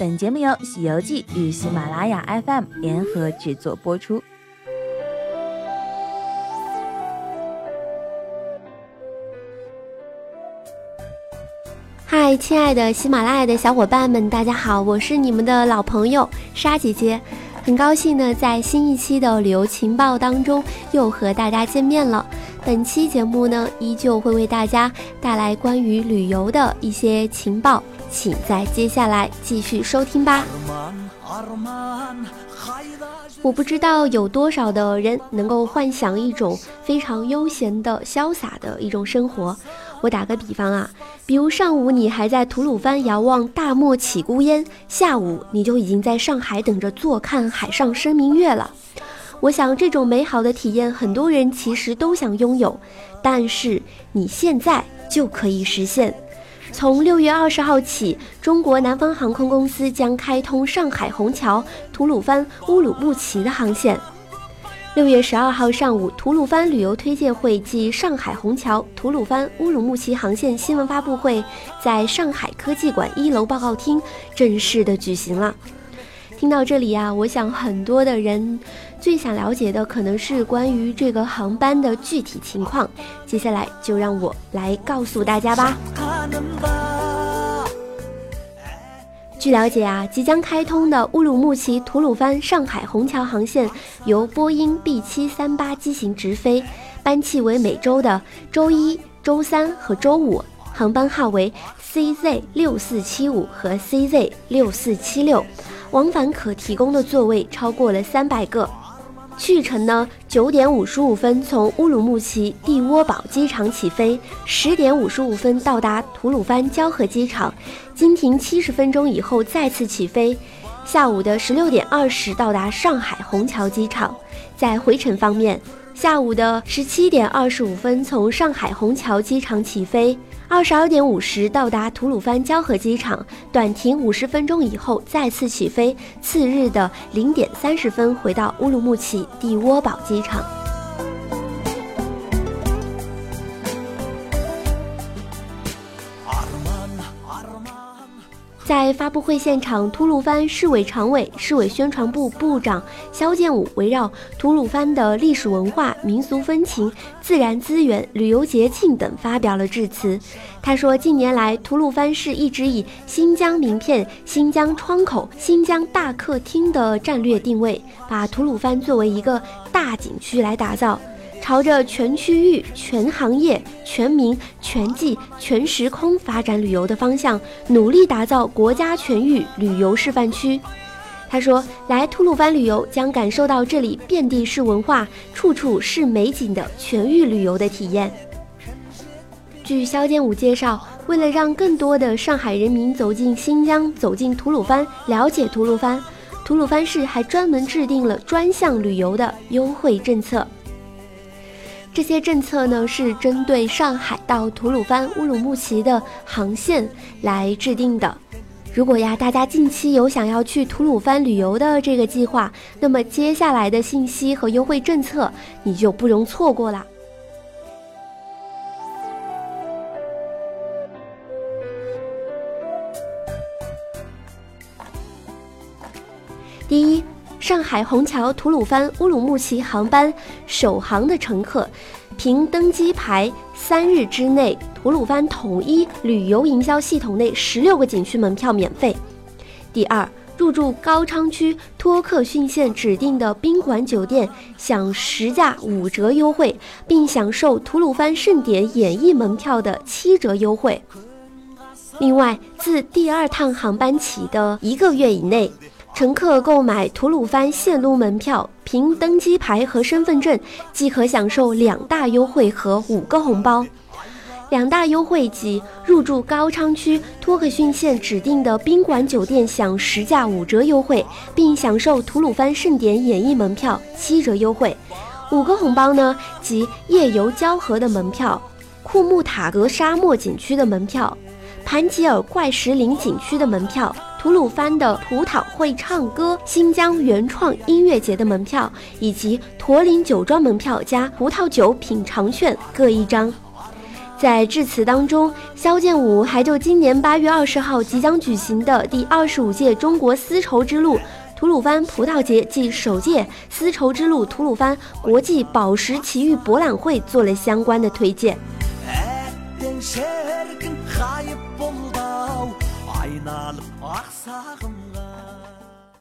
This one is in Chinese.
本节目由《西游记》与喜马拉雅 FM 联合制作播出。嗨，亲爱的喜马拉雅的小伙伴们，大家好，我是你们的老朋友沙姐姐，很高兴呢，在新一期的旅游情报当中又和大家见面了。本期节目呢，依旧会为大家带来关于旅游的一些情报，请在接下来继续收听吧。我不知道有多少的人能够幻想一种非常悠闲的、潇洒的一种生活。我打个比方啊，比如上午你还在吐鲁番遥望大漠起孤烟，下午你就已经在上海等着坐看海上生明月了。我想这种美好的体验，很多人其实都想拥有，但是你现在就可以实现。从六月二十号起，中国南方航空公司将开通上海虹桥、吐鲁番、乌鲁木齐的航线。六月十二号上午，吐鲁番旅游推介会暨上海虹桥、吐鲁番、乌鲁木齐航线新闻发布会在上海科技馆一楼报告厅正式的举行了。听到这里呀，我想很多的人最想了解的可能是关于这个航班的具体情况。接下来就让我来告诉大家吧。据了解啊，即将开通的乌鲁木齐吐鲁番上海虹桥航线由波音 B 七三八机型直飞，班期为每周的周一、周三和周五，航班号为 CZ 六四七五和 CZ 六四七六，往返可提供的座位超过了三百个。去程呢，九点五十五分从乌鲁木齐地窝堡机场起飞，十点五十五分到达吐鲁番交河机场，经停七十分钟以后再次起飞。下午的十六点二十到达上海虹桥机场。在回程方面，下午的十七点二十五分从上海虹桥机场起飞。二十二点五十到达吐鲁番交河机场，短停五十分钟以后再次起飞。次日的零点三十分回到乌鲁木齐地窝堡机场。在发布会现场，吐鲁番市委常委、市委宣传部部长肖建武围绕吐鲁番的历史文化、民俗风情、自然资源、旅游节庆等发表了致辞。他说，近年来，吐鲁番市一直以“新疆名片”“新疆窗口”“新疆大客厅”的战略定位，把吐鲁番作为一个大景区来打造。朝着全区域、全行业、全民、全季、全时空发展旅游的方向，努力打造国家全域旅游示范区。他说：“来吐鲁番旅游，将感受到这里遍地是文化、处处是美景的全域旅游的体验。”据肖建武介绍，为了让更多的上海人民走进新疆、走进吐鲁番、了解吐鲁番，吐鲁番市还专门制定了专项旅游的优惠政策。这些政策呢，是针对上海到吐鲁番、乌鲁木齐的航线来制定的。如果呀，大家近期有想要去吐鲁番旅游的这个计划，那么接下来的信息和优惠政策你就不容错过了。第一。上海虹桥、吐鲁番、乌鲁木齐航班首航的乘客，凭登机牌三日之内，吐鲁番统一旅游营销系统内十六个景区门票免费。第二，入住高昌区托克逊县指定的宾馆酒店，享十价五折优惠，并享受吐鲁番盛典演艺门票的七折优惠。另外，自第二趟航班起的一个月以内。乘客购买吐鲁番线路门票，凭登机牌和身份证即可享受两大优惠和五个红包。两大优惠即入住高昌区托克逊县指定的宾馆酒店享十价五折优惠，并享受吐鲁番盛典演艺门票七折优惠。五个红包呢，即夜游交河的门票、库木塔格沙漠景区的门票、盘吉尔怪石林景区的门票。吐鲁番的葡萄会唱歌新疆原创音乐节的门票，以及驼铃酒庄门票加葡萄酒品尝券各一张。在致辞当中，肖剑武还就今年八月二十号即将举行的第二十五届中国丝绸之路吐鲁番葡萄节暨首届丝绸之路吐鲁番国际宝石奇遇博览会做了相关的推荐。ойналып ақ сағым